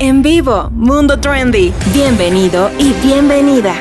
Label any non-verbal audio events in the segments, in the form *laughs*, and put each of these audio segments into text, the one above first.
En vivo, Mundo Trendy. Bienvenido y bienvenida.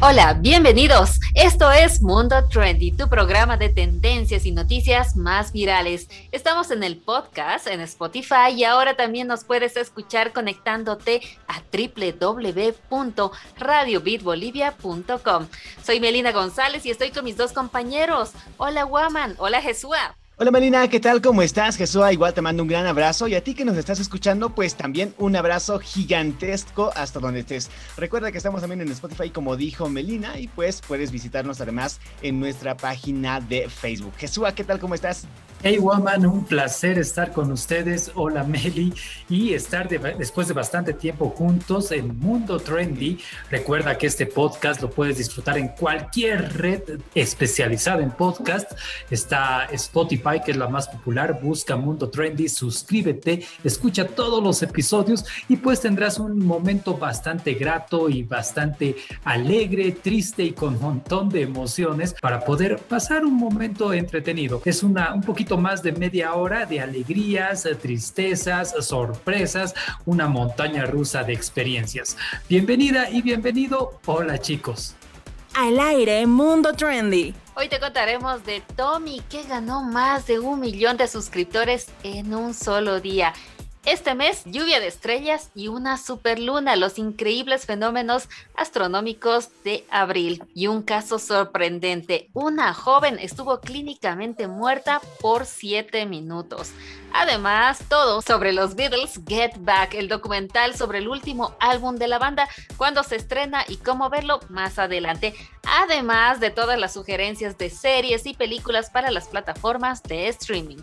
Hola, bienvenidos. Esto es Mundo Trendy, tu programa de tendencias y noticias más virales. Estamos en el podcast, en Spotify y ahora también nos puedes escuchar conectándote a www.radiobitbolivia.com. Soy Melina González y estoy con mis dos compañeros. Hola, Woman. Hola, Jesúa. Hola Melina, ¿qué tal? ¿Cómo estás? Jesús, igual te mando un gran abrazo y a ti que nos estás escuchando, pues también un abrazo gigantesco hasta donde estés. Recuerda que estamos también en Spotify como dijo Melina y pues puedes visitarnos además en nuestra página de Facebook. Jesús, ¿qué tal? ¿Cómo estás? Hey Woman, un placer estar con ustedes. Hola Meli y estar después de bastante tiempo juntos en Mundo Trendy. Recuerda que este podcast lo puedes disfrutar en cualquier red especializada en podcast. Está Spotify, que es la más popular. Busca Mundo Trendy, suscríbete, escucha todos los episodios y pues tendrás un momento bastante grato y bastante alegre, triste y con un montón de emociones para poder pasar un momento entretenido. Es una un poquito más de media hora de alegrías, tristezas, sorpresas, una montaña rusa de experiencias. Bienvenida y bienvenido. Hola chicos. Al aire, Mundo Trendy. Hoy te contaremos de Tommy que ganó más de un millón de suscriptores en un solo día. Este mes, lluvia de estrellas y una superluna, los increíbles fenómenos astronómicos de abril. Y un caso sorprendente, una joven estuvo clínicamente muerta por siete minutos. Además, todo sobre los Beatles Get Back, el documental sobre el último álbum de la banda, cuando se estrena y cómo verlo más adelante. Además de todas las sugerencias de series y películas para las plataformas de streaming.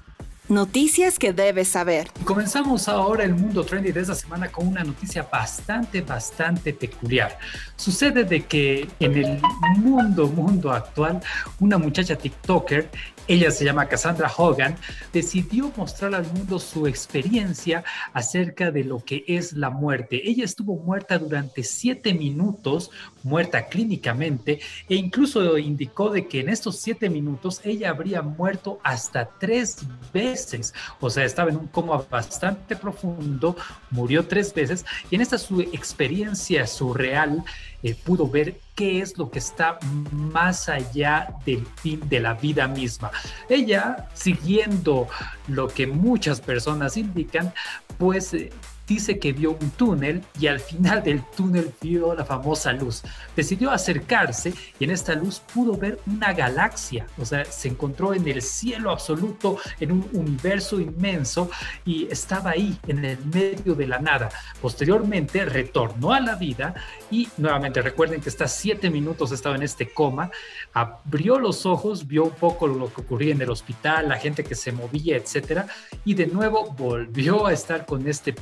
Noticias que debes saber. Comenzamos ahora el mundo trendy de esta semana con una noticia bastante, bastante peculiar. Sucede de que en el mundo, mundo actual, una muchacha TikToker ella se llama Cassandra Hogan, decidió mostrar al mundo su experiencia acerca de lo que es la muerte. Ella estuvo muerta durante siete minutos, muerta clínicamente, e incluso indicó de que en estos siete minutos ella habría muerto hasta tres veces. O sea, estaba en un coma bastante profundo, murió tres veces, y en esta su experiencia surreal eh, pudo ver qué es lo que está más allá del fin de la vida misma. Ella, siguiendo lo que muchas personas indican, pues eh, dice que vio un túnel y al final del túnel vio la famosa luz. Decidió acercarse y en esta luz pudo ver una galaxia, o sea, se encontró en el cielo absoluto, en un universo inmenso y estaba ahí, en el medio de la nada. Posteriormente retornó a la vida y nuevamente recuerden que está siete minutos, estaba en este coma, abrió los ojos, vio un poco lo que ocurría en el hospital, la gente que se movía, etcétera, y de nuevo volvió a estar con este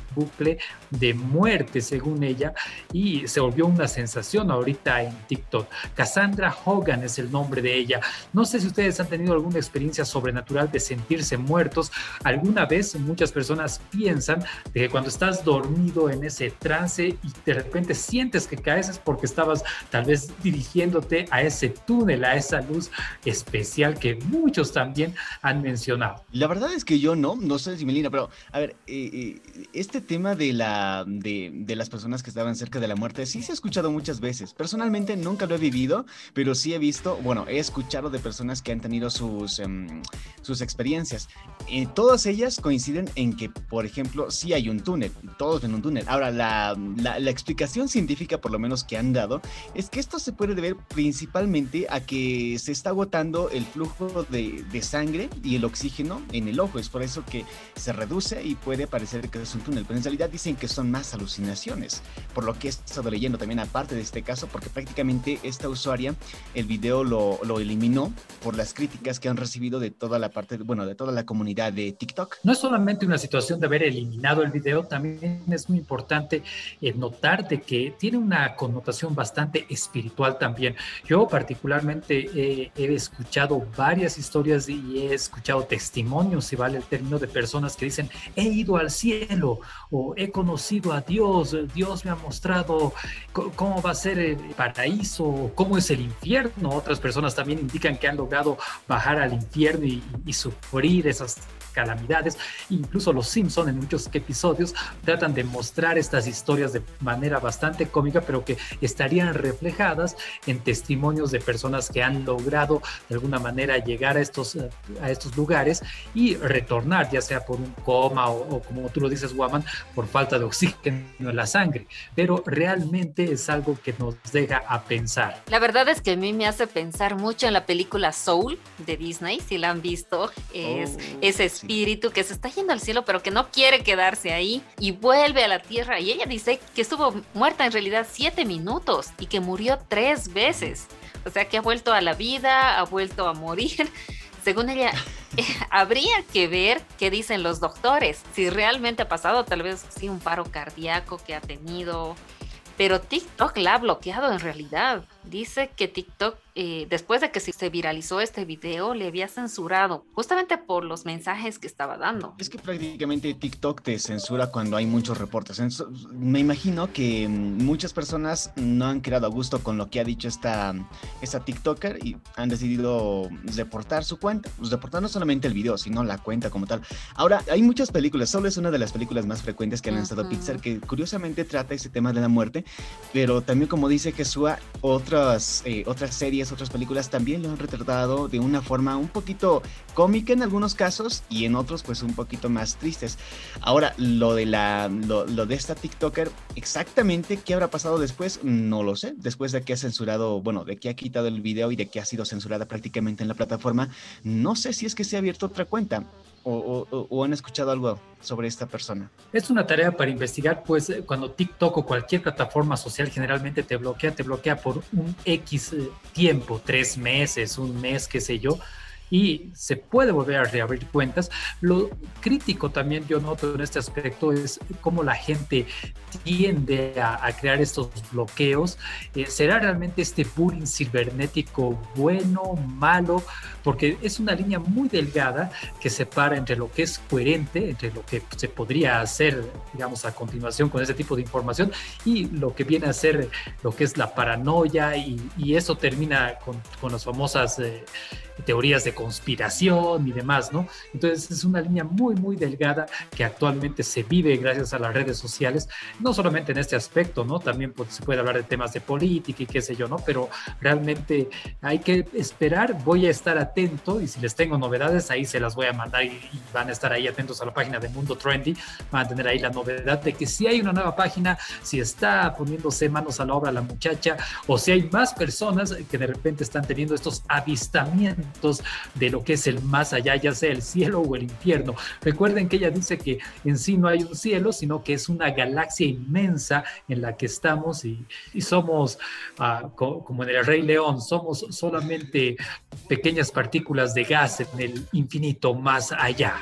de muerte, según ella, y se volvió una sensación ahorita en TikTok. Cassandra Hogan es el nombre de ella. No sé si ustedes han tenido alguna experiencia sobrenatural de sentirse muertos. Alguna vez muchas personas piensan de que cuando estás dormido en ese trance y de repente sientes que caes es porque estabas tal vez dirigiéndote a ese túnel, a esa luz especial que muchos también han mencionado. La verdad es que yo no, no sé si Melina, pero a ver, eh, eh, este tema de, la, de, las personas que estaban cerca de la muerte sí se ha escuchado muchas veces. Personalmente nunca lo he vivido, pero sí he visto, bueno, he escuchado de personas que han tenido sus, em, sus experiencias. Eh, todas ellas coinciden en que, por ejemplo, sí hay un túnel, todos ven un túnel. Ahora, la, la, explicación científica, por lo menos que han dado, es que esto se puede deber principalmente a que se está agotando el flujo de, de sangre y el oxígeno en el ojo. Es por eso que se reduce y puede parecer que es un túnel. Pero en realidad dicen que son más alucinaciones, por lo que he estado leyendo también aparte de este caso, porque prácticamente esta usuaria el video lo, lo eliminó por las críticas que han recibido de toda la parte, bueno, de toda la comunidad de TikTok. No es solamente una situación de haber eliminado el video, también es muy importante eh, notar de que tiene una connotación bastante espiritual también. Yo particularmente he escuchado varias historias y he escuchado testimonios, si vale el término, de personas que dicen, he ido al cielo o he conocido a Dios, Dios me ha mostrado cómo va a ser el paraíso, cómo es el infierno. Otras personas también indican que han logrado bajar al infierno y, y sufrir esas calamidades. Incluso los Simpson en muchos episodios tratan de mostrar estas historias de manera bastante cómica, pero que estarían reflejadas en testimonios de personas que han logrado de alguna manera llegar a estos, a estos lugares y retornar, ya sea por un coma o, como tú lo dices, Woman, por falta de oxígeno en la sangre. Pero realmente es algo que nos deja a pensar. La verdad es que a mí me hace pensar mucho en la película Soul de Disney, si la han visto, es oh, ese espíritu que se está yendo al cielo pero que no quiere quedarse ahí y vuelve a la tierra y ella dice que estuvo muerta en realidad siete minutos y que murió tres veces. O sea que ha vuelto a la vida, ha vuelto a morir. *laughs* Según ella, *laughs* habría que ver qué dicen los doctores, si realmente ha pasado, tal vez sí un paro cardíaco que ha tenido, pero TikTok la ha bloqueado en realidad. Dice que TikTok eh, después de que se viralizó este video, le había censurado justamente por los mensajes que estaba dando. Es que prácticamente TikTok te censura cuando hay muchos reportes. Me imagino que mm, muchas personas no han quedado a gusto con lo que ha dicho esta, esta TikToker y han decidido reportar su cuenta. Pues reportar no solamente el video, sino la cuenta como tal. Ahora, hay muchas películas, solo es una de las películas más frecuentes que ha lanzado Pixar, que curiosamente trata ese tema de la muerte, pero también como dice Jesús, otras, eh, otras series otras películas también lo han retratado de una forma un poquito cómica en algunos casos y en otros pues un poquito más tristes. Ahora, lo de, la, lo, de esta TikToker, exactamente qué habrá pasado después, no lo sé. Después de que ha censurado, bueno, de que ha quitado el video y de que ha sido censurada prácticamente en la plataforma, no sé si es que se ha abierto otra cuenta o, han escuchado algo sobre esta persona? Es una tarea para investigar, pues eh, cuando TikTok o cualquier plataforma social generalmente te bloquea, te bloquea por un X eh, tiempo, tres meses, un mes, qué sé yo y se puede volver a reabrir cuentas. Lo crítico también yo noto en este aspecto es cómo la gente tiende a, crear estos bloqueos. Eh, ¿Será realmente este bullying cibernético bueno, malo? Porque es una línea muy delgada que separa entre lo que es coherente, entre lo que se podría hacer, digamos, a continuación con ese tipo de información y lo que viene a ser lo que es la paranoia y, eso termina con, con las famosas... Eh, teorías de conspiración y demás, ¿no? Entonces es una línea muy, muy delgada que actualmente se vive gracias a las redes sociales, no solamente en este aspecto, ¿no? También pues, se puede hablar de temas de política y qué sé yo, ¿no? Pero realmente hay que esperar, voy a estar atento y si les tengo novedades ahí se las voy a mandar y, van a estar ahí atentos a la página de Mundo Trendy, van a tener ahí la novedad de que si hay una nueva página, si está poniéndose manos a la obra la muchacha o si hay más personas que de repente están teniendo estos avistamientos de lo que es el más allá, ya sea el cielo o el infierno. Recuerden que ella dice que en sí no hay un cielo, sino que es una galaxia inmensa en la que estamos y, somos, ah, como en el Rey León, somos solamente pequeñas partículas de gas en el infinito más allá.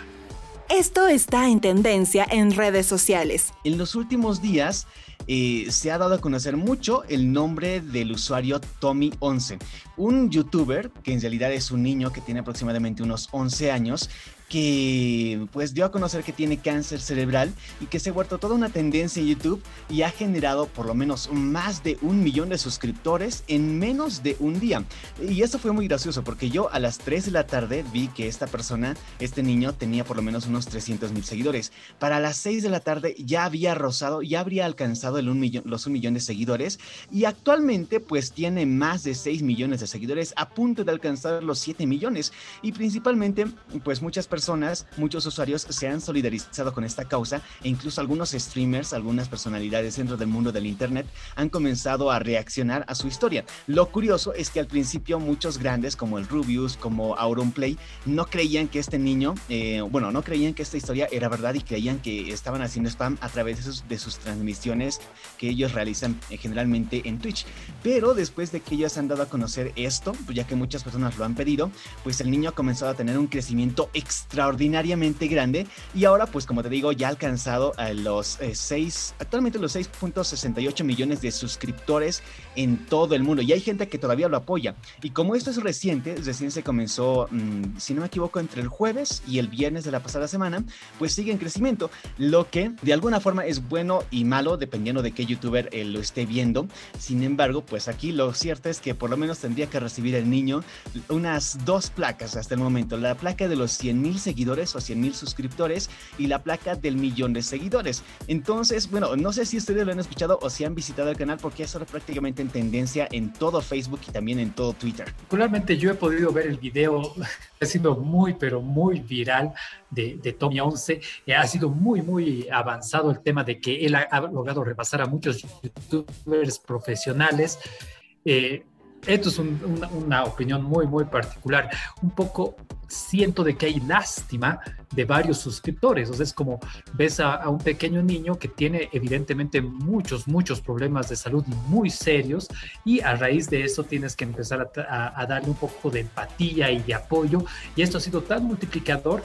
Esto está en tendencia en redes sociales. En los últimos días, eh, se ha dado a conocer mucho el nombre del usuario Tommy11, un youtuber que en realidad es un niño que tiene aproximadamente unos 11 años que pues dio a conocer que tiene cáncer cerebral y que se ha vuelto toda una tendencia en YouTube y ha generado por lo menos más de un millón de suscriptores en menos de un día. Y eso fue muy gracioso porque yo a las 3 de la tarde vi que esta persona, este niño, tenía por lo menos unos 300 mil seguidores. Para las 6 de la tarde ya había rozado, ya habría alcanzado el un millón, los un millón de seguidores y actualmente pues tiene más de 6 millones de seguidores a punto de alcanzar los 7 millones y principalmente pues muchas personas personas, muchos usuarios se han solidarizado con esta causa e incluso algunos streamers, algunas personalidades dentro del mundo del Internet han comenzado a reaccionar a su historia. Lo curioso es que al principio muchos grandes como el Rubius, como Auronplay, no creían que este niño, eh, bueno, no creían que esta historia era verdad y creían que estaban haciendo spam a través de sus, de sus transmisiones que ellos realizan eh, generalmente en Twitch. Pero después de que ellos han dado a conocer esto, pues ya que muchas personas lo han pedido, pues el niño ha comenzado a tener un crecimiento extremo extraordinariamente grande. Y ahora pues como te digo ya ha alcanzado a los 6, eh, actualmente los 6.68 millones de suscriptores en todo el mundo. Y hay gente que todavía lo apoya. Y como esto es reciente, recién se comenzó, mm, si no me equivoco, entre el jueves y el viernes de la pasada semana, pues sigue en crecimiento, lo que de alguna forma es bueno y malo dependiendo de qué youtuber eh, lo esté viendo, sin embargo pues aquí lo cierto es que por lo menos tendría que recibir el niño unas dos placas hasta el momento, la placa de los 100 mil mil seguidores o 100 mil suscriptores y la placa del millón de seguidores. Entonces, bueno, no sé si ustedes lo han escuchado o si han visitado el canal porque es prácticamente en tendencia en todo Facebook y también en todo Twitter. Particularmente yo he podido ver el video, *laughs* ha sido muy, pero muy viral de, de Tommy 11. Eh, ha sido muy, muy avanzado el tema de que él ha, logrado repasar a muchos youtubers profesionales. Eh, esto es una, opinión muy, muy particular. Un poco siento de que hay lástima de varios suscriptores. O es como ves a, un pequeño niño que tiene evidentemente muchos, muchos problemas de salud muy serios y a raíz de eso tienes que empezar a, a darle un poco de empatía y de apoyo. Y esto ha sido tan multiplicador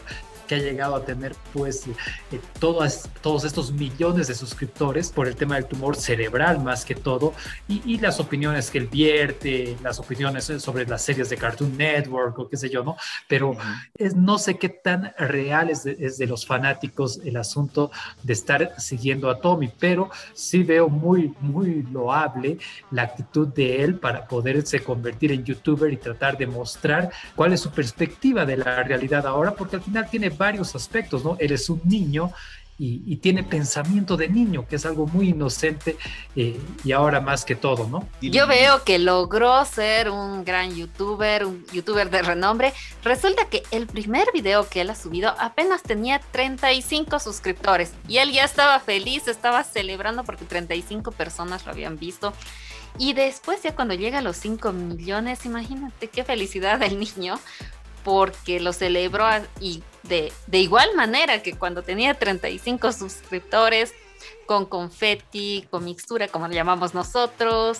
que ha llegado a tener pues eh, todas, todos estos millones de suscriptores por el tema del tumor cerebral más que todo y, las opiniones que él vierte, las opiniones sobre las series de Cartoon Network o qué sé yo, ¿no? Pero es, no sé qué tan real es de, los fanáticos el asunto de estar siguiendo a Tommy, pero sí veo muy, muy loable la actitud de él para poderse convertir en youtuber y tratar de mostrar cuál es su perspectiva de la realidad ahora, porque al final tiene varios aspectos, ¿no? Eres un niño y, tiene pensamiento de niño, que es algo muy inocente eh, y ahora más que todo, ¿no? Yo veo que logró ser un gran youtuber, un youtuber de renombre. Resulta que el primer video que él ha subido apenas tenía 35 suscriptores y él ya estaba feliz, estaba celebrando porque 35 personas lo habían visto. Y después ya cuando llega a los 5 millones, imagínate qué felicidad del *laughs* niño, porque lo celebró y de, igual manera que cuando tenía 35 suscriptores, con confetti, con mixtura, como le llamamos nosotros,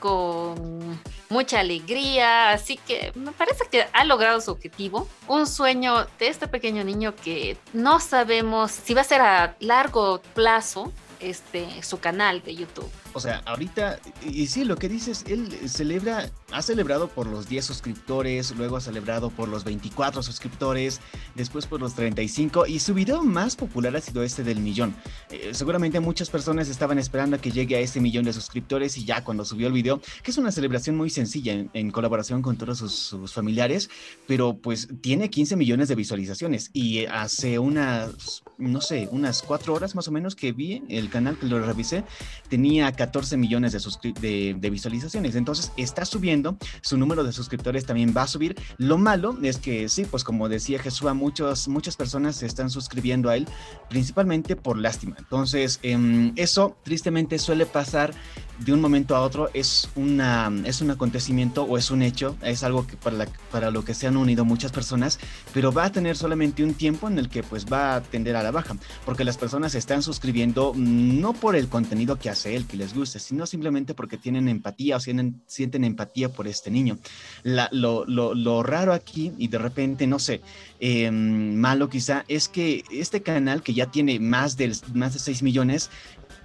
con mucha alegría, así que me parece que ha logrado su objetivo, un sueño de este pequeño niño que no sabemos si va a ser a largo plazo este su canal de YouTube. O sea, ahorita, y, sí, lo que dices, él celebra, ha celebrado por los 10 suscriptores, luego ha celebrado por los 24 suscriptores, después por los 35, y su video más popular ha sido este del millón. Eh, seguramente muchas personas estaban esperando a que llegue a ese millón de suscriptores y ya cuando subió el video, que es una celebración muy sencilla en, colaboración con todos sus, sus, familiares, pero pues tiene 15 millones de visualizaciones y hace unas, no sé, unas 4 horas más o menos que vi el canal que lo revisé, tenía 14 millones de, de, visualizaciones. Entonces está subiendo, su número de suscriptores también va a subir. Lo malo es que sí, pues como decía Jesús, muchos, muchas personas se están suscribiendo a él, principalmente por lástima. Entonces, em, eso tristemente suele pasar de un momento a otro es, una, es un acontecimiento o es un hecho, es algo que para, para lo que se han unido muchas personas, pero va a tener solamente un tiempo en el que pues va a tender a la baja, porque las personas se están suscribiendo no por el contenido que hace él, que les guste, sino simplemente porque tienen empatía o sienten, empatía por este niño. Lo, lo, raro aquí, y de repente, no sé, em, malo quizá, es que este canal que ya tiene más de, más de 6 millones,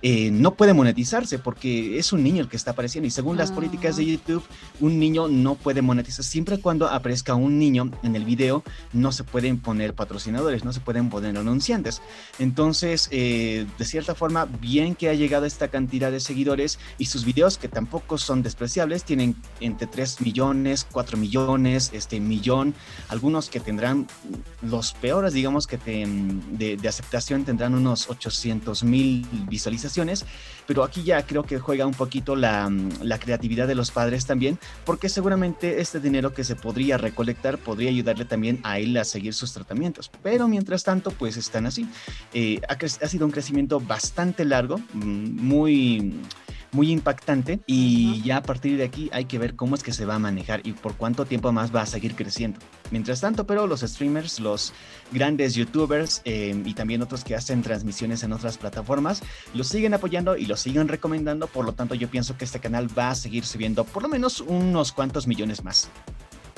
eh, no puede monetizarse porque es un niño el que está apareciendo y según las políticas de ah. YouTube, un niño no puede monetizar. Siempre cuando aparezca un niño en el video, no se pueden poner patrocinadores, no se pueden poner anunciantes. Entonces, eh, de cierta forma, bien que ha llegado esta cantidad de seguidores y sus videos, que tampoco son despreciables, tienen entre 3 millones, 4 millones, este millón, algunos que tendrán los peores, digamos que de, de aceptación tendrán unos 800 mil visualizaciones pero aquí ya creo que juega un poquito la, la, creatividad de los padres también, porque seguramente este dinero que se podría recolectar podría ayudarle también a él a seguir sus tratamientos. Pero mientras tanto, pues están así. Eh, ha, ha sido un crecimiento bastante largo, mm, muy muy impactante y ya a partir de aquí hay que ver cómo es que se va a manejar y por cuánto tiempo más va a seguir creciendo. Mientras tanto, pero los streamers, los grandes youtubers eh, y también otros que hacen transmisiones en otras plataformas, los siguen apoyando y los siguen recomendando, por lo tanto yo pienso que este canal va a seguir subiendo por lo menos unos cuantos millones más.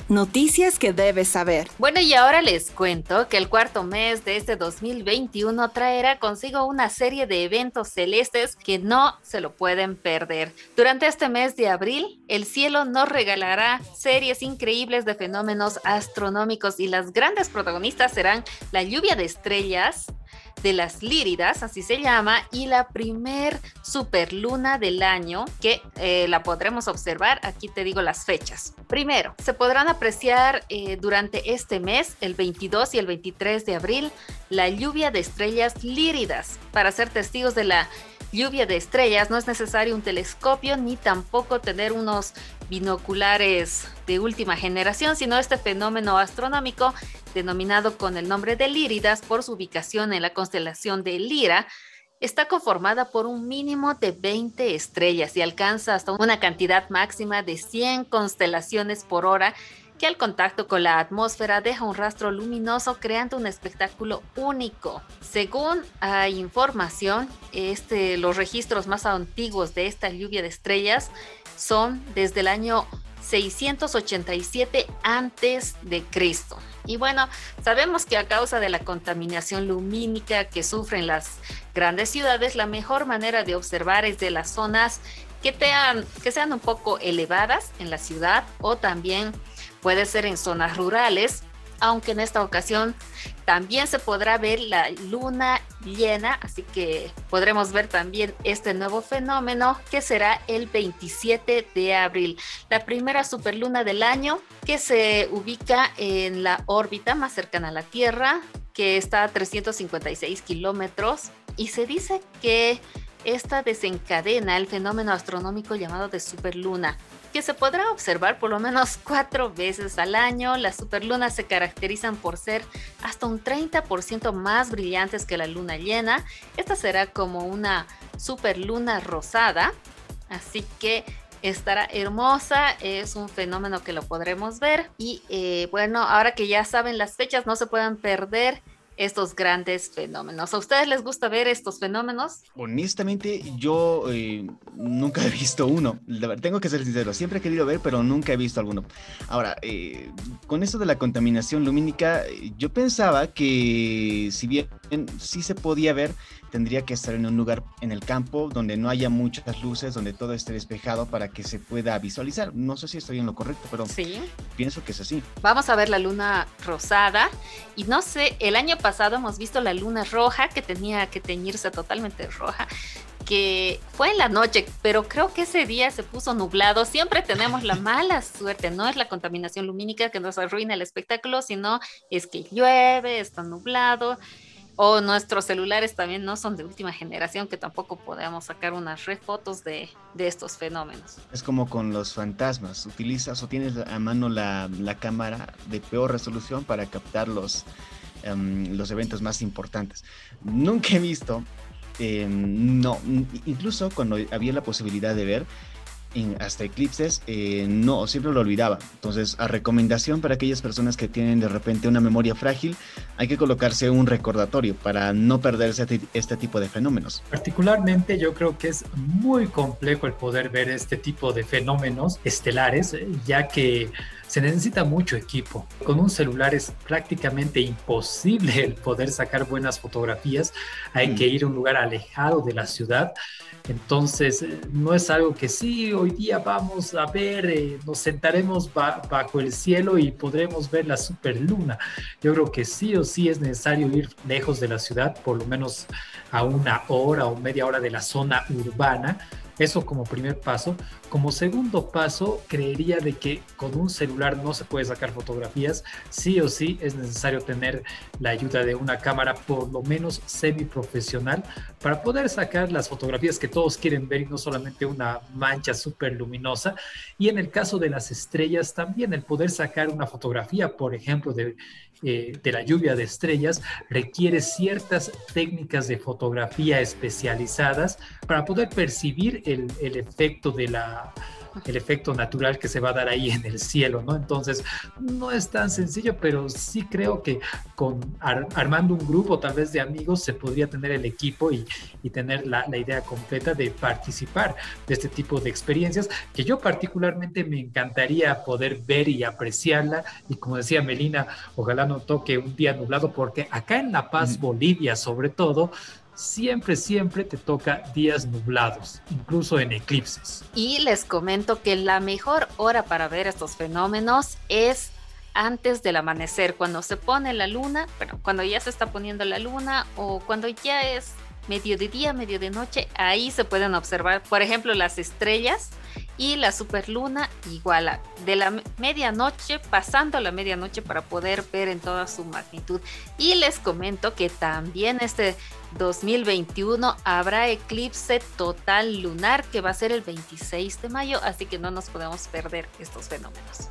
Noticias que debes saber. Bueno, y ahora les cuento que el cuarto mes de este 2021 traerá consigo una serie de eventos celestes que no se lo pueden perder. Durante este mes de abril, el cielo nos regalará series increíbles de fenómenos astronómicos y las grandes protagonistas serán la lluvia de estrellas, de las Líridas, así se llama, y la primer superluna del año que eh, la podremos observar. Aquí te digo las fechas. Primero, se podrán apreciar eh, durante este mes, el 22 y el 23 de abril, la lluvia de estrellas líridas. Para ser testigos de la lluvia de estrellas no es necesario un telescopio ni tampoco tener unos binoculares de última generación, sino este fenómeno astronómico denominado con el nombre de Líridas por su ubicación en la constelación de Lira, está conformada por un mínimo de 20 estrellas y alcanza hasta una cantidad máxima de 100 constelaciones por hora que al contacto con la atmósfera deja un rastro luminoso creando un espectáculo único. Según hay información, este, los registros más antiguos de esta lluvia de estrellas son desde el año 687 antes de Cristo. Y bueno, sabemos que a causa de la contaminación lumínica que sufren las grandes ciudades, la mejor manera de observar es de las zonas que, que sean un poco elevadas en la ciudad o también puede ser en zonas rurales, aunque en esta ocasión también se podrá ver la luna llena, así que podremos ver también este nuevo fenómeno que será el 27 de abril, la primera superluna del año que se ubica en la órbita más cercana a la Tierra, que está a 356 kilómetros, y se dice que esta desencadena el fenómeno astronómico llamado de superluna que se podrá observar por lo menos *laughs* cuatro veces al año. Las superlunas se caracterizan por ser hasta un 30% más brillantes que la luna llena. Esta será como una superluna rosada, así que estará hermosa, es un fenómeno que lo podremos ver y eh, bueno, ahora que ya saben las fechas, no se pueden perder estos grandes fenómenos. ¿A ustedes les gusta ver estos fenómenos? Honestamente, yo eh, nunca he visto uno. Tengo que ser sincero, siempre he querido ver, pero nunca he visto alguno. Ahora, eh, con esto de la contaminación lumínica, yo pensaba que si bien sí se podía ver, tendría que estar en un lugar en el campo donde no haya muchas luces, donde todo esté despejado para que se pueda visualizar. No sé si estoy en lo correcto, pero sí. pienso que es así. Vamos a ver la luna rosada y no sé, el año pasado hemos visto la luna roja que tenía que teñirse totalmente roja que fue en la noche, pero creo que ese día se puso nublado. Siempre tenemos la *laughs* mala suerte, no es la contaminación lumínica que nos arruina el espectáculo, sino es que llueve, está nublado o nuestros celulares también no son de última generación, que tampoco podemos sacar unas refotos de, de estos fenómenos. Es como con los fantasmas, utilizas o tienes a mano la, cámara de peor resolución para captar los, em, los eventos más importantes. Nunca he visto, em, no, incluso cuando había la posibilidad de ver, hasta eclipses, eh, no, siempre lo olvidaba. Entonces, a recomendación para aquellas personas que tienen de repente una memoria frágil, hay que colocarse un recordatorio para no perderse este tipo de fenómenos. Particularmente yo creo que es muy complejo el poder ver este tipo de fenómenos estelares, eh, ya que se necesita mucho equipo. Con un celular es prácticamente imposible el poder sacar buenas fotografías. Hay que mm. ir a un lugar alejado de la ciudad. Entonces, eh, no es algo que sí, hoy día vamos a ver, eh, nos sentaremos bajo el cielo y podremos ver la superluna. Yo creo que sí o sí es necesario ir lejos de la ciudad, por lo menos a una hora o media hora de la zona urbana eso como primer paso. Como segundo paso, creería de que con un celular no se puede sacar fotografías. Sí o sí es necesario tener la ayuda de una cámara por lo menos semi profesional para poder sacar las fotografías que todos quieren ver y no solamente una mancha súper luminosa. Y en el caso de las estrellas también el poder sacar una fotografía, por ejemplo, de eh, de la lluvia de estrellas requiere ciertas técnicas de fotografía especializadas para poder percibir el, el efecto de la, el efecto natural que se va a dar ahí en el cielo, ¿no? Entonces, no es tan sencillo, pero sí creo que con armando un grupo tal vez de amigos se podría tener el equipo y, y tener la, la, idea completa de participar de este tipo de experiencias que yo particularmente me encantaría poder ver y apreciarla y como decía Melina, ojalá no toque un día nublado porque acá en La Paz, Bolivia sobre todo, siempre, siempre te toca días nublados, incluso en eclipses. Y les comento que la mejor hora para ver estos fenómenos es antes del amanecer, cuando se pone la luna, bueno, cuando ya se está poniendo la luna o cuando ya es medio de día, medio de noche, ahí se pueden observar, por ejemplo, las estrellas y la superluna igual de la medianoche pasando la medianoche para poder ver en toda su magnitud. Y les comento que también este 2021 habrá eclipse total lunar que va a ser el 26 de mayo, así que no nos podemos perder estos fenómenos.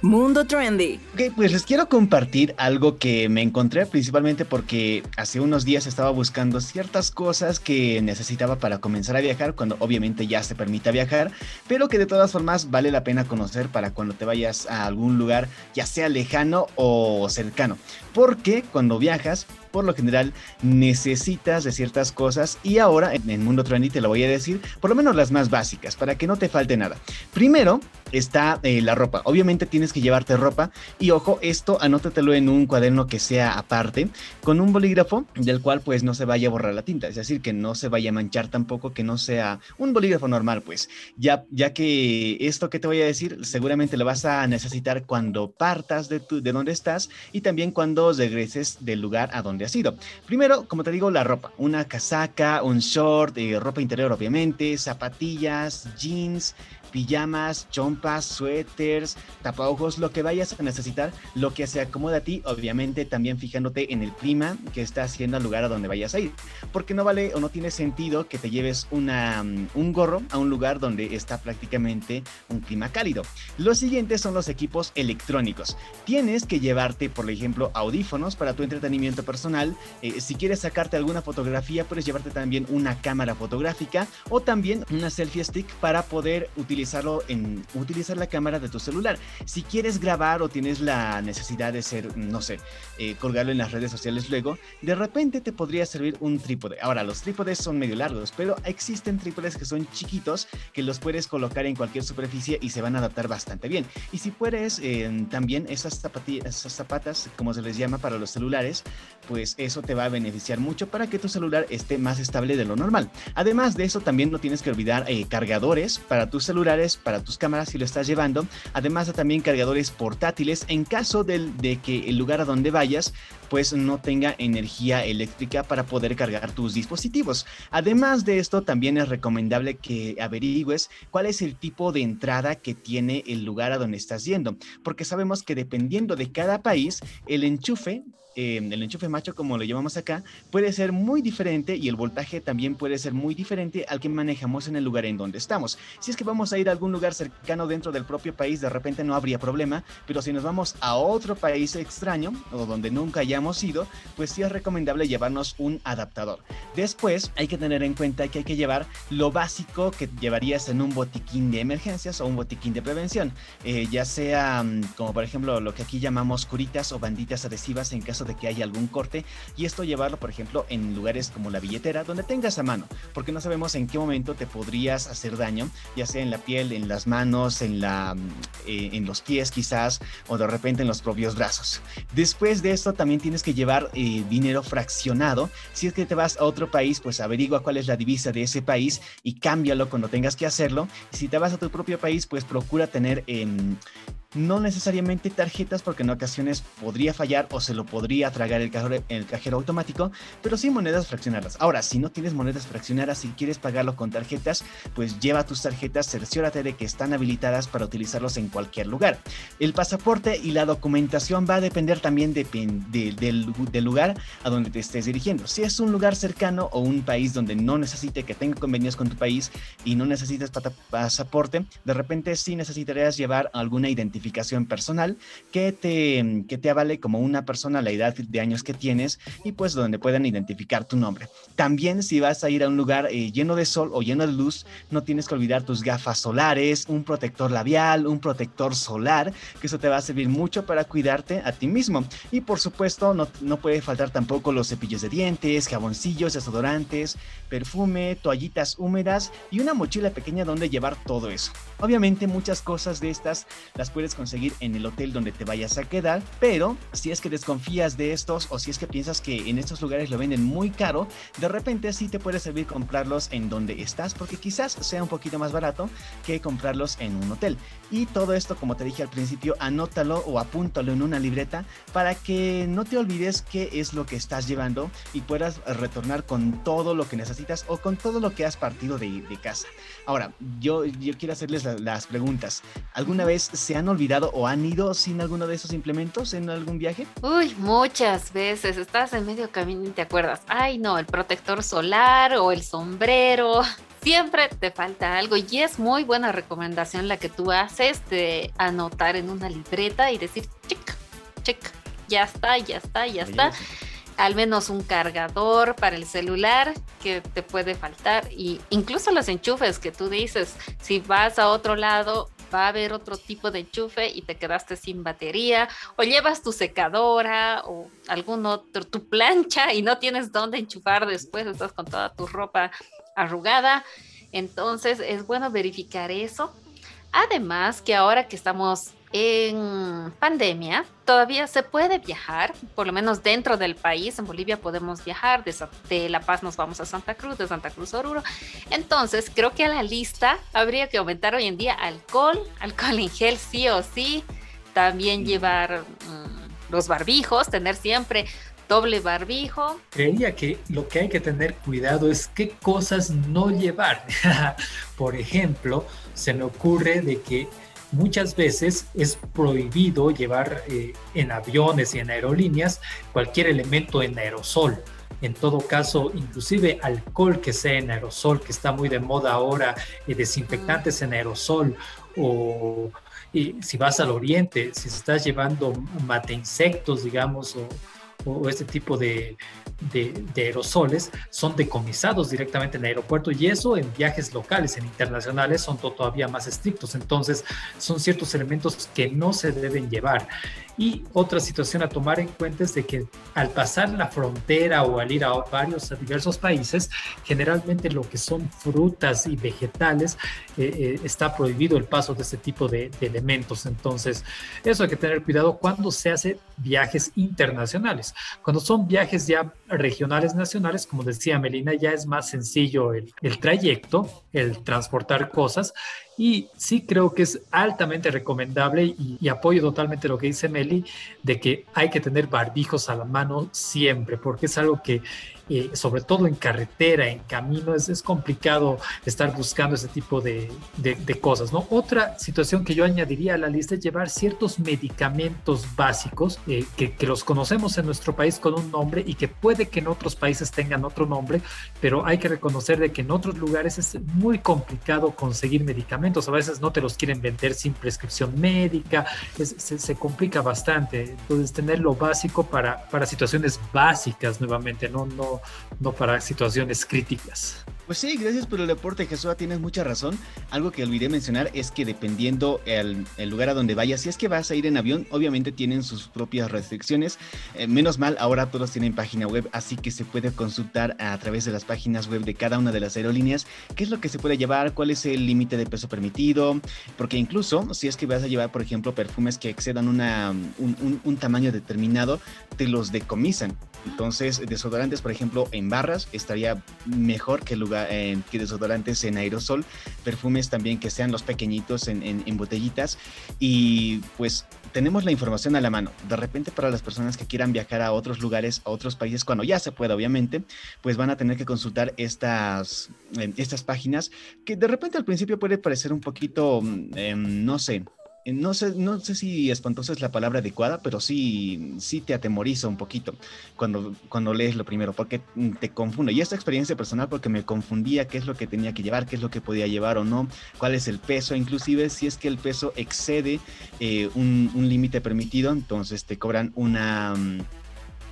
Mundo Trendy. Ok, pues les quiero compartir algo que me encontré principalmente porque hace unos días estaba buscando ciertas cosas que necesitaba para comenzar a viajar, cuando obviamente ya se permite viajar, pero que de todas formas vale la pena conocer para cuando te vayas a algún lugar, ya sea lejano o cercano. Porque cuando viajas, por lo general necesitas de ciertas cosas y ahora en el mundo trendy te lo voy a decir, por lo menos las más básicas, para que no te falte nada. Primero está eh, la ropa. Obviamente tienes que llevarte ropa y ojo, esto anótatelo en un cuaderno que sea aparte, con un bolígrafo del cual pues no se vaya a borrar la tinta, es decir, que no se vaya a manchar tampoco, que no sea un bolígrafo normal, pues ya, ya que esto que te voy a decir seguramente lo vas a necesitar cuando partas de, tu, de donde estás y también cuando regreses del lugar a donde has ido. Primero, como te digo, la ropa, una casaca, un short, eh, ropa interior obviamente, zapatillas, jeans, pijamas, chompas, suéteres, tapaojos, lo que vayas a necesitar, lo que se acomoda a ti, obviamente también fijándote en el clima que está haciendo al lugar a donde vayas a ir, porque no vale o no tiene sentido que te lleves mm, un gorro a un lugar donde está prácticamente un clima cálido. Los siguientes son los equipos electrónicos. Tienes que llevarte, por ejemplo, audífonos para tu entretenimiento personal. Eh, si quieres sacarte alguna fotografía, puedes llevarte también una cámara fotográfica o también una selfie stick para poder utilizar utilizarlo en utilizar la cámara de tu celular. Si quieres grabar o tienes la necesidad de ser, no sé, eh, colgarlo en las redes sociales luego, de repente te podría servir un trípode. Ahora, los trípodes son medio largos, pero existen trípodes que son chiquitos que los puedes colocar en cualquier superficie y se van a adaptar bastante bien. Y si puedes, eh, también esas, esas zapatas, como se les llama para los celulares, pues eso te va a beneficiar mucho para que tu celular esté más estable de lo normal. Además de eso, también no tienes que olvidar eh, cargadores para tu celular para tus cámaras si lo estás llevando, además de también cargadores portátiles. En caso de, de que el lugar a donde vayas pues no tenga energía eléctrica para poder cargar tus dispositivos. Además de esto, también es recomendable que averigües cuál es el tipo de entrada que tiene el lugar a donde estás yendo, porque sabemos que dependiendo de cada país, el enchufe Em, el enchufe macho, como lo llamamos acá, puede ser muy diferente y el voltaje también puede ser muy diferente al que manejamos en el lugar en donde estamos. Si es que vamos a ir a algún lugar cercano dentro del propio país, de repente no habría problema, pero si nos vamos a otro país extraño o donde nunca hayamos ido, pues sí es recomendable llevarnos un adaptador. Después hay que tener en cuenta que hay que llevar lo básico que llevarías en un botiquín de emergencias o un botiquín de prevención, eh, ya sea mm, como por ejemplo lo que aquí llamamos curitas o banditas adhesivas en caso de que haya algún corte y esto llevarlo, por ejemplo, en lugares como la billetera, donde tengas a mano, porque no sabemos en qué momento te podrías hacer daño, ya sea en la piel, en las manos, en, la, mm, eh, en los pies quizás, o de repente en los propios brazos. Después de esto también tienes que llevar eh, dinero fraccionado. Si es que te vas a otro país, pues averigua cuál es la divisa de ese país y cámbialo cuando tengas que hacerlo. si te vas a tu propio país, pues procura tener en no necesariamente tarjetas porque en ocasiones podría fallar o se lo podría tragar el cajero, el cajero automático, pero sí monedas fraccionadas. Ahora, si no tienes monedas fraccionadas y quieres pagarlo con tarjetas, pues lleva tus tarjetas, cerciórate de que están habilitadas para utilizarlos en cualquier lugar. El pasaporte y la documentación va a depender también de, del, del lugar a donde te estés dirigiendo. Si es un lugar cercano o un país donde no necesite que tenga convenios con tu país y no necesites pasaporte, de repente sí necesitarías llevar alguna identificación personal que te, que te avale como una persona la edad de años que tienes y pues donde puedan identificar tu nombre. También si vas a ir a un lugar eh, lleno de sol o lleno de luz, no tienes que olvidar tus gafas solares, un protector labial, un protector solar, que eso te va a servir mucho para cuidarte a ti mismo. Y por supuesto, no, no puede faltar tampoco los cepillos de dientes, jaboncillos, desodorantes, perfume, toallitas húmedas y una mochila pequeña donde llevar todo eso. Obviamente muchas cosas de estas las puedes puedes conseguir en el hotel donde te vayas a quedar, pero si es que desconfías de estos o si es que piensas que en estos lugares lo venden muy caro, de repente sí te puede servir comprarlos en donde estás porque quizás sea un poquito más barato que comprarlos en un hotel. Y todo esto, como te dije al principio, anótalo o apúntalo en una libreta para que no te olvides qué es lo que estás llevando y puedas retornar con todo lo que necesitas o con todo lo que has partido de, casa. Ahora, yo, yo quiero hacerles las preguntas. ¿Alguna vez se han olvidado o han ido sin alguno de esos implementos en algún viaje? Uy, muchas veces. Estás en medio camino y te acuerdas. Ay, no, el protector solar o el sombrero *laughs* siempre te falta algo y es muy buena recomendación la que tú haces de anotar en una libreta y decir, check, check, ya está, ya está, ya está. Al menos un cargador para el celular que te puede faltar y incluso los enchufes que tú dices, si vas a otro lado va a haber otro tipo de enchufe y te quedaste sin batería, o llevas tu secadora o algún otro, tu plancha y no tienes dónde enchufar después, estás con toda tu ropa arrugada. Entonces es bueno verificar eso. Además que ahora que estamos en pandemia, todavía se puede viajar, por lo menos dentro del país. En Bolivia podemos viajar, de, La Paz nos vamos a Santa Cruz, de Santa Cruz a Oruro. Entonces, creo que a la lista habría que aumentar hoy en día alcohol, alcohol en gel sí o sí, también llevar mm, los barbijos, tener siempre doble barbijo. Creía que lo que hay que tener cuidado es qué cosas no llevar. *laughs* Por ejemplo, se me ocurre de que muchas veces es prohibido llevar eh, en aviones y en aerolíneas cualquier elemento en aerosol. En todo caso, inclusive alcohol que sea en aerosol, que está muy de moda ahora, eh, desinfectantes en aerosol o si vas al oriente, si estás llevando mate insectos, digamos, o, o este tipo de, de, aerosoles son decomisados directamente en el aeropuerto y eso en viajes locales, en internacionales son todavía más estrictos. Entonces son ciertos elementos que no se deben llevar. Y otra situación a tomar en cuenta es de que al pasar la frontera o al ir a varios, a diversos países, generalmente lo que son frutas y vegetales, eh, eh, está prohibido el paso de este tipo de, de elementos. Entonces, eso hay que tener cuidado cuando se hace viajes internacionales. Cuando son viajes ya regionales, nacionales, como decía Melina, ya es más sencillo el, el trayecto, el transportar cosas y sí creo que es altamente recomendable y, apoyo totalmente lo que dice Meli, de que hay que tener barbijos a la mano siempre, porque es algo que eh, sobre todo en carretera, en camino, es, complicado estar buscando ese tipo de, de, cosas, ¿no? Otra situación que yo añadiría a la lista es llevar ciertos medicamentos básicos eh, que, que, los conocemos en nuestro país con un nombre y que puede que en otros países tengan otro nombre, pero hay que reconocer de que en otros lugares es muy complicado conseguir medicamentos, a veces no te los quieren vender sin prescripción médica, se, se, complica bastante, entonces tener lo básico para, para situaciones básicas nuevamente, no, no, no, para situaciones críticas. Pues sí, gracias por el reporte, Jesús. Tienes mucha razón. Algo que olvidé mencionar es que dependiendo el, lugar a donde vayas, si es que vas a ir en avión, obviamente tienen sus propias restricciones. Eh, menos mal, ahora todos tienen página web, así que se puede consultar a través de las páginas web de cada una de las aerolíneas qué es lo que se puede llevar, cuál es el límite de peso permitido, porque incluso si es que vas a llevar, por ejemplo, perfumes que excedan una, un, un tamaño determinado, te los decomisan. Entonces, desodorantes, por ejemplo, en barras estaría mejor que, lugar, eh, que desodorantes en aerosol, perfumes también que sean los pequeñitos en, en, botellitas y pues tenemos la información a la mano. De repente para las personas que quieran viajar a otros lugares, a otros países, cuando ya se pueda, obviamente, pues van a tener que consultar estas, eh, estas páginas que de repente al principio puede parecer un poquito, mm, em, no sé, eh, no sé, no sé si espantosa es la palabra adecuada, pero sí, sí te atemoriza un poquito cuando, cuando lees lo primero, porque te confunde. Y esta experiencia personal porque me confundía qué es lo que tenía que llevar, qué es lo que podía llevar o no, cuál es el peso, inclusive si es que el peso excede eh, un, un límite permitido, entonces te cobran una mm,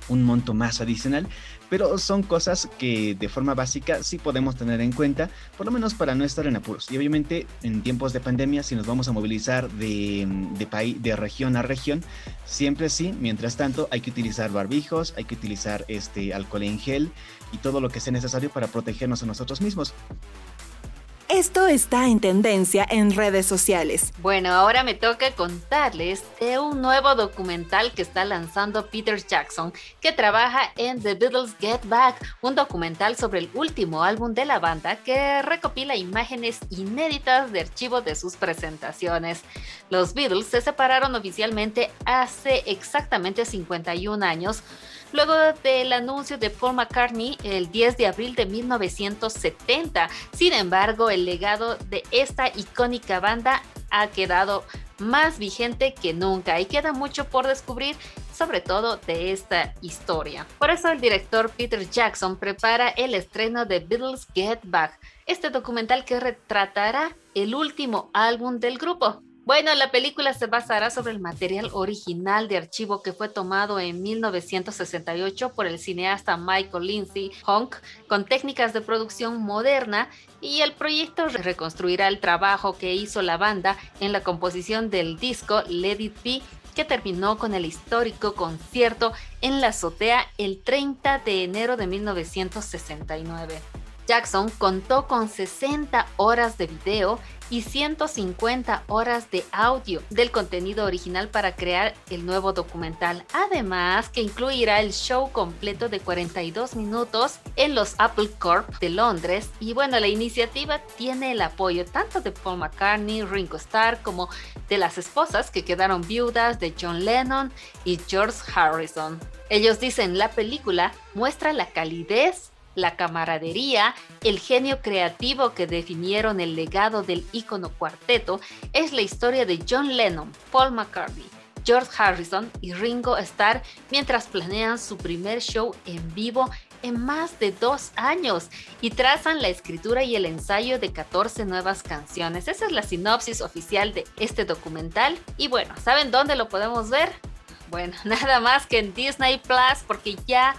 un monto más adicional pero son cosas que de forma básica sí podemos tener en cuenta, por lo menos para no estar en apuros. Y obviamente en tiempos de pandemia, si nos vamos a movilizar de, de, de región a región, siempre sí, mientras tanto hay que utilizar barbijos, hay que utilizar este alcohol en gel y todo lo que sea necesario para protegernos a nosotros mismos. Esto está en tendencia en redes sociales. Bueno, ahora me toca contarles de un nuevo documental que está lanzando Peter Jackson, que trabaja en The Beatles Get Back, un documental sobre el último álbum de la banda que recopila imágenes inéditas de archivo de sus presentaciones. Los Beatles se separaron oficialmente hace exactamente 51 años luego del anuncio de Paul McCartney el 10 de abril de 1970. Sin embargo, el legado de esta icónica banda ha quedado más vigente que nunca y queda mucho por descubrir sobre todo de esta historia. Por eso el director Peter Jackson prepara el estreno de Beatles Get Back, este documental que retratará el último álbum del grupo. Bueno, la película se basará sobre el material original de archivo que fue tomado en 1968 por el cineasta Michael Lindsay Honk con técnicas de producción moderna y el proyecto reconstruirá el trabajo que hizo la banda en la composición del disco Let It Be que terminó con el histórico concierto en la azotea el 30 de enero de 1969. Jackson contó con 60 horas de video y 150 horas de audio del contenido original para crear el nuevo documental. Además, que incluirá el show completo de 42 minutos en los Apple Corp de Londres. Y bueno, la iniciativa tiene el apoyo tanto de Paul McCartney, Ringo Starr, como de las esposas que quedaron viudas de John Lennon y George Harrison. Ellos dicen la película muestra la calidez la camaradería, el genio creativo que definieron el legado del ícono cuarteto es la historia de John Lennon, Paul McCartney, George Harrison y Ringo Starr mientras planean su primer show en vivo en más de dos años y trazan la escritura y el ensayo de 14 nuevas canciones. Esa es la sinopsis oficial de este documental. Y bueno, ¿saben dónde lo podemos ver? Bueno, *laughs* nada más que en Disney Plus porque ya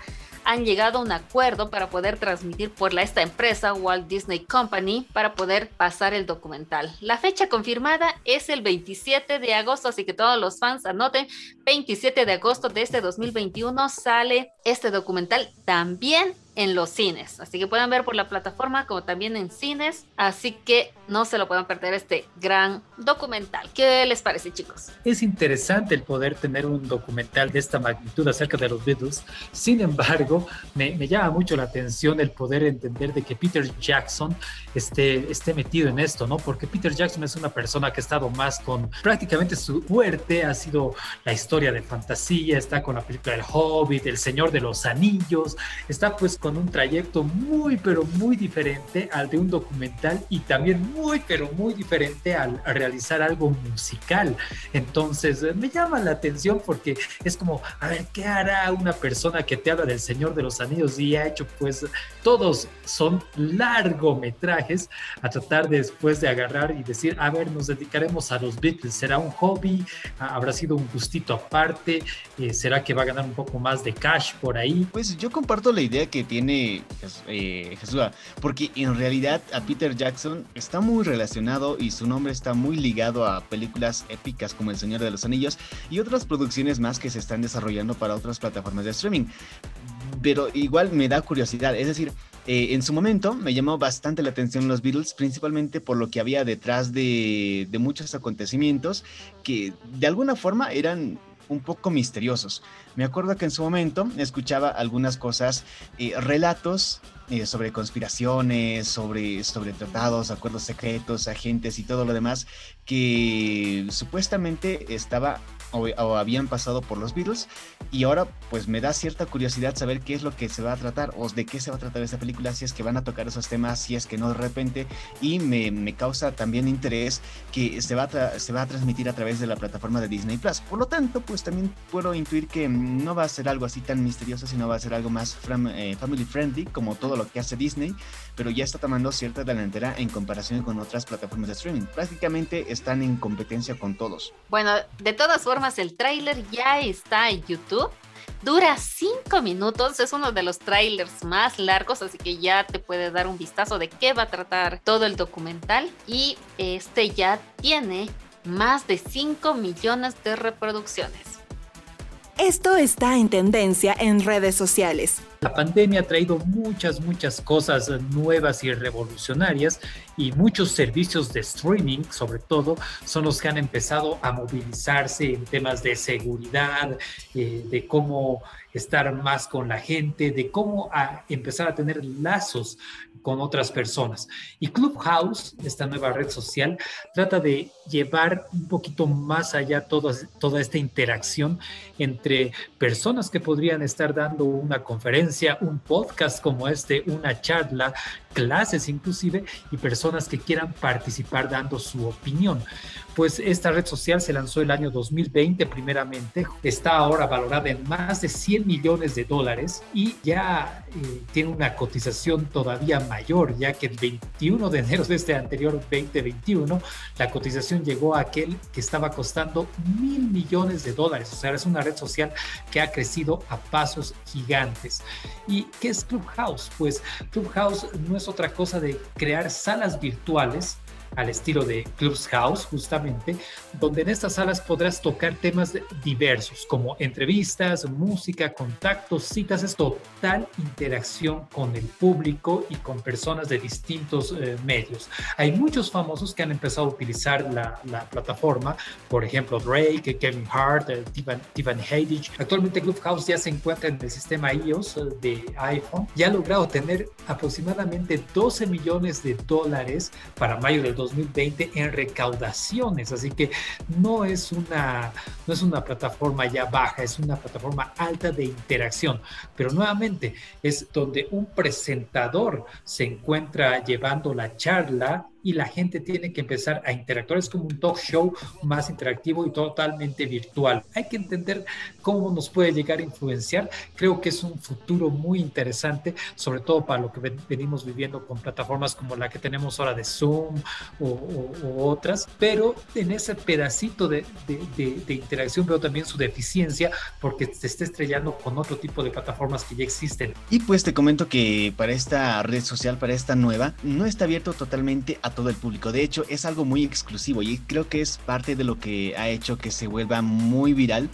han llegado a un acuerdo para poder transmitir por la, esta empresa, Walt Disney Company, para poder pasar el documental. La fecha confirmada es el 27 de agosto, así que todos los fans anoten, 27 de agosto de este 2021 sale este documental también en los cines. Así que pueden ver por la plataforma como también en cines. Así que no se lo puedan perder este gran documental. ¿Qué les parece, chicos? Es interesante el poder tener un documental de esta magnitud acerca de los Beatles. Sin embargo, me, me llama mucho la atención el poder entender de que Peter Jackson esté, esté metido en esto, ¿no? Porque Peter Jackson es una persona que ha estado más con prácticamente su fuerte, ha sido la historia de fantasía, está con la película El Hobbit, El Señor de los Anillos, está pues con un trayecto muy, pero muy diferente al de un documental y también muy, pero muy diferente al realizar algo musical. Entonces, eh, me llama la atención porque es como, a ver, ¿qué hará una persona que te habla del Señor de los Anillos y ha hecho, pues, todos son largometrajes a tratar después de agarrar y decir, a ver, nos dedicaremos a los Beatles, será un hobby, habrá sido un gustito aparte, eh, será que va a ganar un poco más de cash por ahí. Pues yo comparto la idea que tiene eh, Jesús, porque en realidad a Peter Jackson está muy relacionado y su nombre está muy ligado a películas épicas como El Señor de los Anillos y otras producciones más que se están desarrollando para otras plataformas de streaming. Pero igual me da curiosidad, es decir, eh, en su momento me llamó bastante la atención los Beatles, principalmente por lo que había detrás de, de muchos acontecimientos que de alguna forma eran un poco misteriosos. Me acuerdo que en su momento escuchaba algunas cosas, eh, relatos eh, sobre conspiraciones, sobre, sobre tratados, acuerdos secretos, agentes y todo lo demás que supuestamente estaba o, habían pasado por los Beatles y ahora pues me da cierta curiosidad saber qué es lo que se va a tratar o de qué se va a tratar esta película, si es que van a tocar esos temas, si es que no de repente y me, me causa también interés que se va, a se va a transmitir a través de la plataforma de Disney Plus. Por lo tanto pues también puedo intuir que no va a ser algo así tan misterioso, sino va a ser algo más eh, family friendly como todo lo que hace Disney, pero ya está tomando cierta delantera en comparación con otras plataformas de streaming. Prácticamente están en competencia con todos. Bueno, de todas formas el tráiler ya está en YouTube. Dura 5 minutos, es uno de los trailers más largos, así que ya te puede dar un vistazo de qué va a tratar todo el documental. Y este ya tiene más de 5 millones de reproducciones. Esto está en tendencia en redes sociales. La pandemia ha traído muchas, muchas cosas nuevas y revolucionarias y muchos servicios de streaming, sobre todo, son los que han empezado a movilizarse en temas de seguridad, eh, de cómo estar más con la gente, de cómo empezar a tener lazos con otras personas. Y Clubhouse, esta nueva red social, trata de llevar un poquito más allá toda, toda esta interacción entre personas que podrían estar dando una conferencia, un podcast como este, una charla, clases inclusive, y personas que quieran participar dando su opinión. Pues esta red social se lanzó el año 2020 primeramente, está ahora valorada en más de 100 millones de dólares y ya eh, tiene una cotización todavía mayor, ya que el 21 de enero de este anterior 2021, la cotización llegó a aquel que estaba costando mil millones de dólares. O sea, es una red social que ha crecido a pasos gigantes. ¿Y qué es Clubhouse? Pues Clubhouse no es otra cosa de crear salas virtuales al estilo de Clubhouse, justamente, donde en estas salas podrás tocar temas diversos, como entrevistas, música, contactos, citas, es total interacción con el público y con personas de distintos eh, medios. Hay muchos famosos que han empezado a utilizar la, plataforma, por ejemplo, Drake, Kevin Hart, eh, Tiffany. Actualmente Clubhouse ya se encuentra en el sistema iOS eh, de iPhone y ha logrado tener aproximadamente 12 millones de dólares para mayo del 2020 en recaudaciones, así que no es una, no es una plataforma ya baja, es una plataforma alta de interacción, pero nuevamente es donde un presentador se encuentra llevando la charla y la gente tiene que empezar a interactuar. Es como un talk show más interactivo y totalmente virtual. Hay que entender cómo nos puede llegar a influenciar. Creo que es un futuro muy interesante, sobre todo para lo que venimos viviendo con plataformas como la que tenemos ahora de Zoom o, otras, pero en ese pedacito de, de, interacción veo también su deficiencia porque se está estrellando con otro tipo de plataformas que ya existen. Y pues te comento que para esta red social, para esta nueva, no está abierto totalmente a todo el público. De hecho, es algo muy exclusivo y creo que es parte de lo que ha hecho que se vuelva muy viral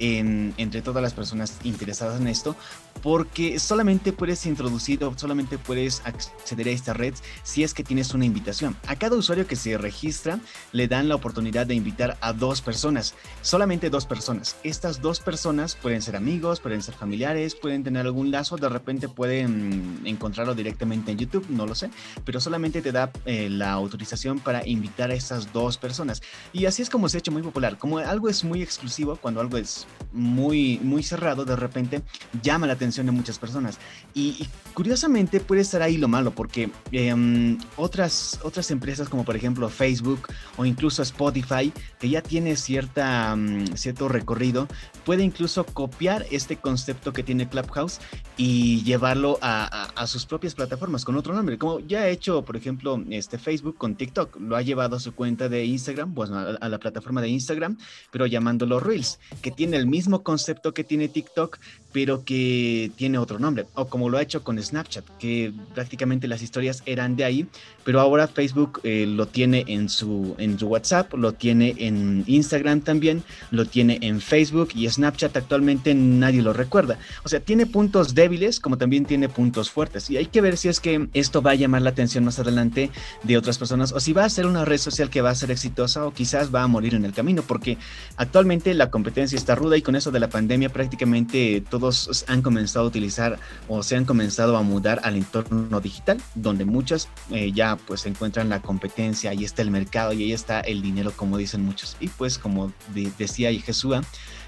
entre todas las personas interesadas en esto, porque solamente puedes introducir o solamente puedes acceder a esta red si es que tienes una invitación. A cada usuario que se registra le dan la oportunidad de invitar a dos personas, solamente dos personas. Estas dos personas pueden ser amigos, pueden ser familiares, pueden tener algún lazo, de repente pueden encontrarlo directamente en YouTube, no lo sé, pero solamente te da eh, la autorización para invitar a esas dos personas. Y así es como se ha hecho muy popular. Como algo es muy exclusivo, cuando algo es muy, muy cerrado, de repente llama la atención de muchas personas. Y, curiosamente puede estar ahí lo malo, porque em, otras, otras empresas como por ejemplo Facebook o incluso Spotify, que ya tiene cierta, mm, cierto recorrido, puede incluso copiar este concepto que tiene Clubhouse y llevarlo a, sus propias plataformas con otro nombre, como ya ha hecho, por ejemplo, este Facebook con TikTok, lo ha llevado a su cuenta de Instagram, pues a la plataforma de Instagram, pero llamándolo Reels, que tiene el mismo concepto que tiene TikTok, pero que tiene otro nombre, o como lo ha hecho con Snapchat, que prácticamente las historias eran de ahí, pero ahora Facebook eh, lo tiene en su, en su WhatsApp, lo tiene en Instagram también, lo tiene en Facebook y Snapchat actualmente nadie lo recuerda. O sea, tiene puntos débiles como también tiene puntos fuertes y hay que ver si es que esto va a llamar la atención más adelante de otras personas o si va a ser una red social que va a ser exitosa o quizás va a morir en el camino, porque actualmente la competencia está ruda y con eso de la pandemia prácticamente han comenzado a utilizar o se han comenzado a mudar al entorno digital, donde muchas eh, ya pues encuentran la competencia, ahí está el mercado y ahí está el dinero, como dicen muchos. Y pues como decía Jesús,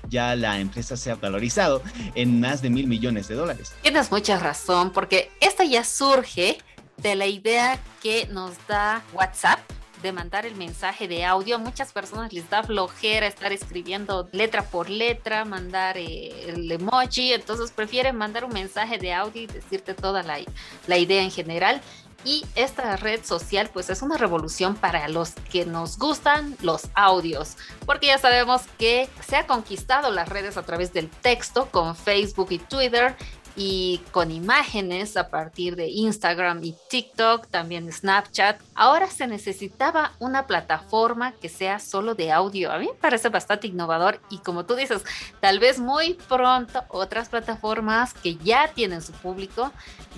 ya la empresa se ha valorizado en más de mil millones de dólares. Tienes mucha razón, porque esta ya surge de la idea que nos da WhatsApp de mandar el mensaje de audio. A muchas personas les da flojera estar escribiendo letra por letra, mandar eh, el emoji, entonces prefieren mandar un mensaje de audio y decirte toda la, la idea en general. Y esta red social pues es una revolución para los que nos gustan los audios, porque ya sabemos que se ha conquistado las redes a través del texto con Facebook y Twitter y con imágenes a partir de Instagram y TikTok, también Snapchat. Ahora se necesitaba una plataforma que sea solo de audio. A mí me parece bastante innovador y como tú dices, tal vez muy pronto otras plataformas que ya tienen su público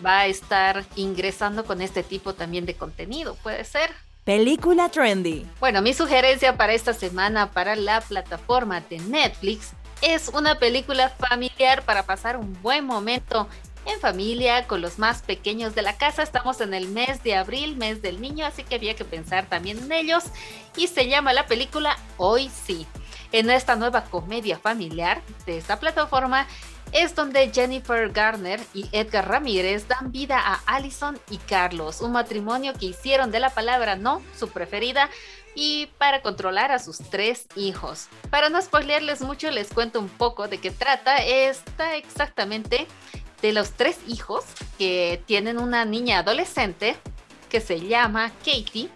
va a estar ingresando con este tipo también de contenido. Puede ser. Película trendy. Bueno, mi sugerencia para esta semana para la plataforma de Netflix es una película familiar para pasar un buen momento en familia con los más pequeños de la casa. Estamos en el mes de abril, mes del niño, así que había que pensar también en ellos. Y se llama la película Hoy sí. En esta nueva comedia familiar de esta plataforma es donde Jennifer Garner y Edgar Ramírez dan vida a Allison y Carlos, un matrimonio que hicieron de la palabra no su preferida y para controlar a sus tres hijos. Para no spoilearles mucho, les cuento un poco de qué trata. Está exactamente de los tres hijos que tienen una niña adolescente que se llama Katie.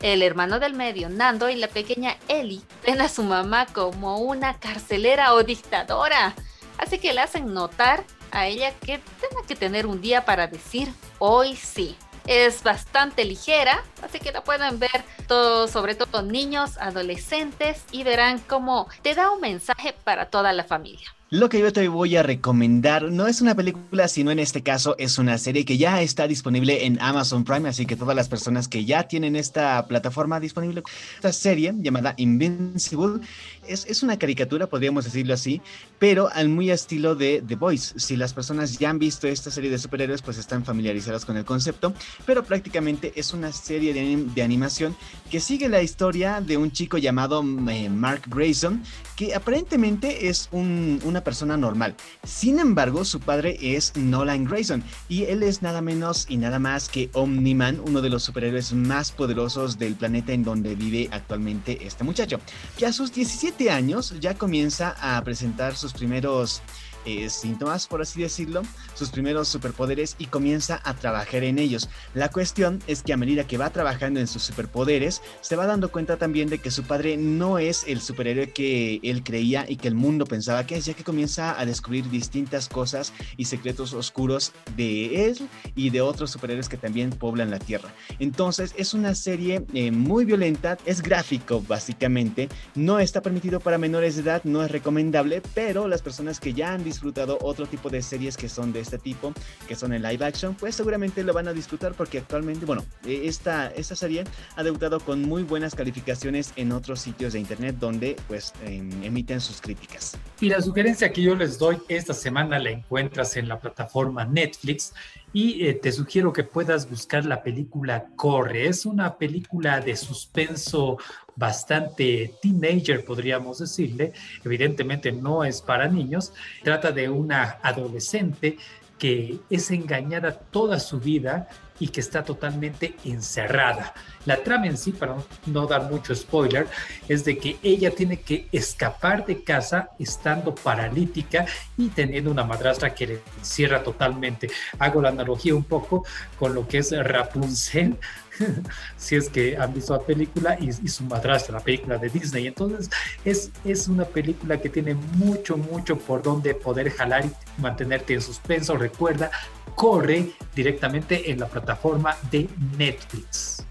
El hermano del medio, Nando, y la pequeña Ellie ven a su mamá como una carcelera o dictadora Así que le hacen notar a ella que tenga que tener un día para decir hoy sí. Es bastante ligera, así que la pueden ver todos, sobre todo niños, adolescentes, y verán cómo te da un mensaje para toda la familia. Lo que yo te voy a recomendar no es una película, sino en este caso es una serie que ya está disponible en Amazon Prime, así que todas las personas que ya tienen esta plataforma disponible, esta serie llamada Invincible, es, es una caricatura, podríamos decirlo así, pero al muy estilo de The Voice. Si las personas ya han visto esta serie de superhéroes, pues están familiarizadas con el concepto, pero prácticamente es una serie de, de animación que sigue la historia de un chico llamado eh, Mark Grayson, que aparentemente es un, una persona normal. Sin embargo, su padre es Nolan Grayson y él es nada menos y nada más que Omni-Man, uno de los superhéroes más poderosos del planeta en donde vive actualmente este muchacho, que a sus 17 años ya comienza a presentar sus primeros eh, síntomas, por así decirlo, sus primeros superpoderes y comienza a trabajar en ellos. La cuestión es que a medida que va trabajando en sus superpoderes, se va dando cuenta también de que su padre no es el superhéroe que él creía y que el mundo pensaba que es, ya que comienza a descubrir distintas cosas y secretos oscuros de él y de otros superhéroes que también poblan la Tierra. Entonces es una serie eh, muy violenta, es gráfico básicamente, no está permitido para menores de edad, no es recomendable, pero las personas que ya han disfrutado otro tipo de series que son de este tipo, que son en live action, pues seguramente lo van a disfrutar porque actualmente, bueno, eh, esta, esta serie ha debutado con muy buenas calificaciones en otros sitios de internet donde pues em, emiten sus críticas. Y la sugerencia que yo les doy esta semana la encuentras en la plataforma Netflix y eh, te sugiero que puedas buscar la película Corre. Es una película de suspenso bastante teenager, podríamos decirle. Evidentemente no es para niños. Trata de una adolescente que es engañada toda su vida y que está totalmente encerrada. La trama en sí, para no dar mucho spoiler, es de que ella tiene que escapar de casa estando paralítica y teniendo una madrastra que le encierra totalmente. Hago la analogía un poco con lo que es Rapunzel, *laughs* si es que han visto la película y, su madrastra, la película de Disney. Entonces es, es una película que tiene mucho, mucho por donde poder jalar y mantenerte en suspenso. Recuerda, corre directamente en la plataforma de Netflix.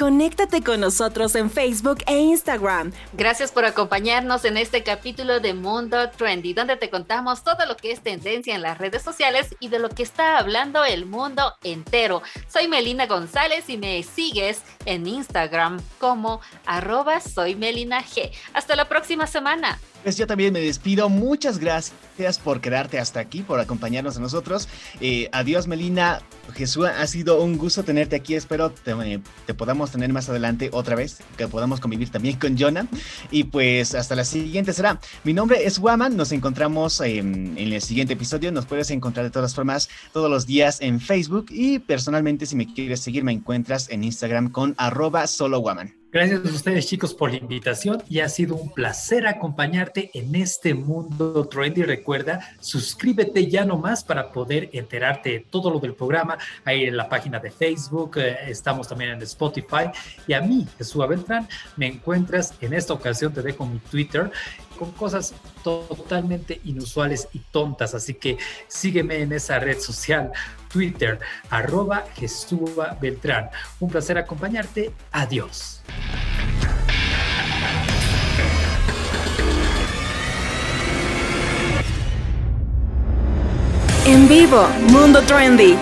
Conéctate con nosotros en Facebook e Instagram. Gracias por acompañarnos en este capítulo de Mundo Trendy, donde te contamos todo lo que es tendencia en las redes sociales y de lo que está hablando el mundo entero. Soy Melina González y me sigues en Instagram como arroba soy. Hasta la próxima semana. Pues yo también me despido. Muchas gracias por quedarte hasta aquí, por acompañarnos a nosotros. Eh, adiós, Melina. Jesús, ha sido un gusto tenerte aquí. Espero te, eh, te, podamos tener más adelante otra vez, que podamos convivir también con Jonah. Y pues hasta la siguiente será. Mi nombre es Waman. Nos encontramos en, en el siguiente episodio. Nos puedes encontrar de todas formas todos los días en Facebook. Y personalmente, si me quieres seguir, me encuentras en Instagram con arroba solo Waman. Gracias a ustedes chicos por la invitación y ha sido un placer acompañarte en este mundo trendy. Recuerda, suscríbete ya nomás para poder enterarte de todo lo del programa. Ahí en la página de Facebook, eh, estamos también en Spotify. Y a mí, Jesús Beltrán, me encuentras en esta ocasión, te dejo mi Twitter con cosas totalmente inusuales y tontas. Así que sígueme en esa red social, Twitter, arroba Jesúa Beltrán. Un placer acompañarte. Adiós. En vivo, Mundo Trendy.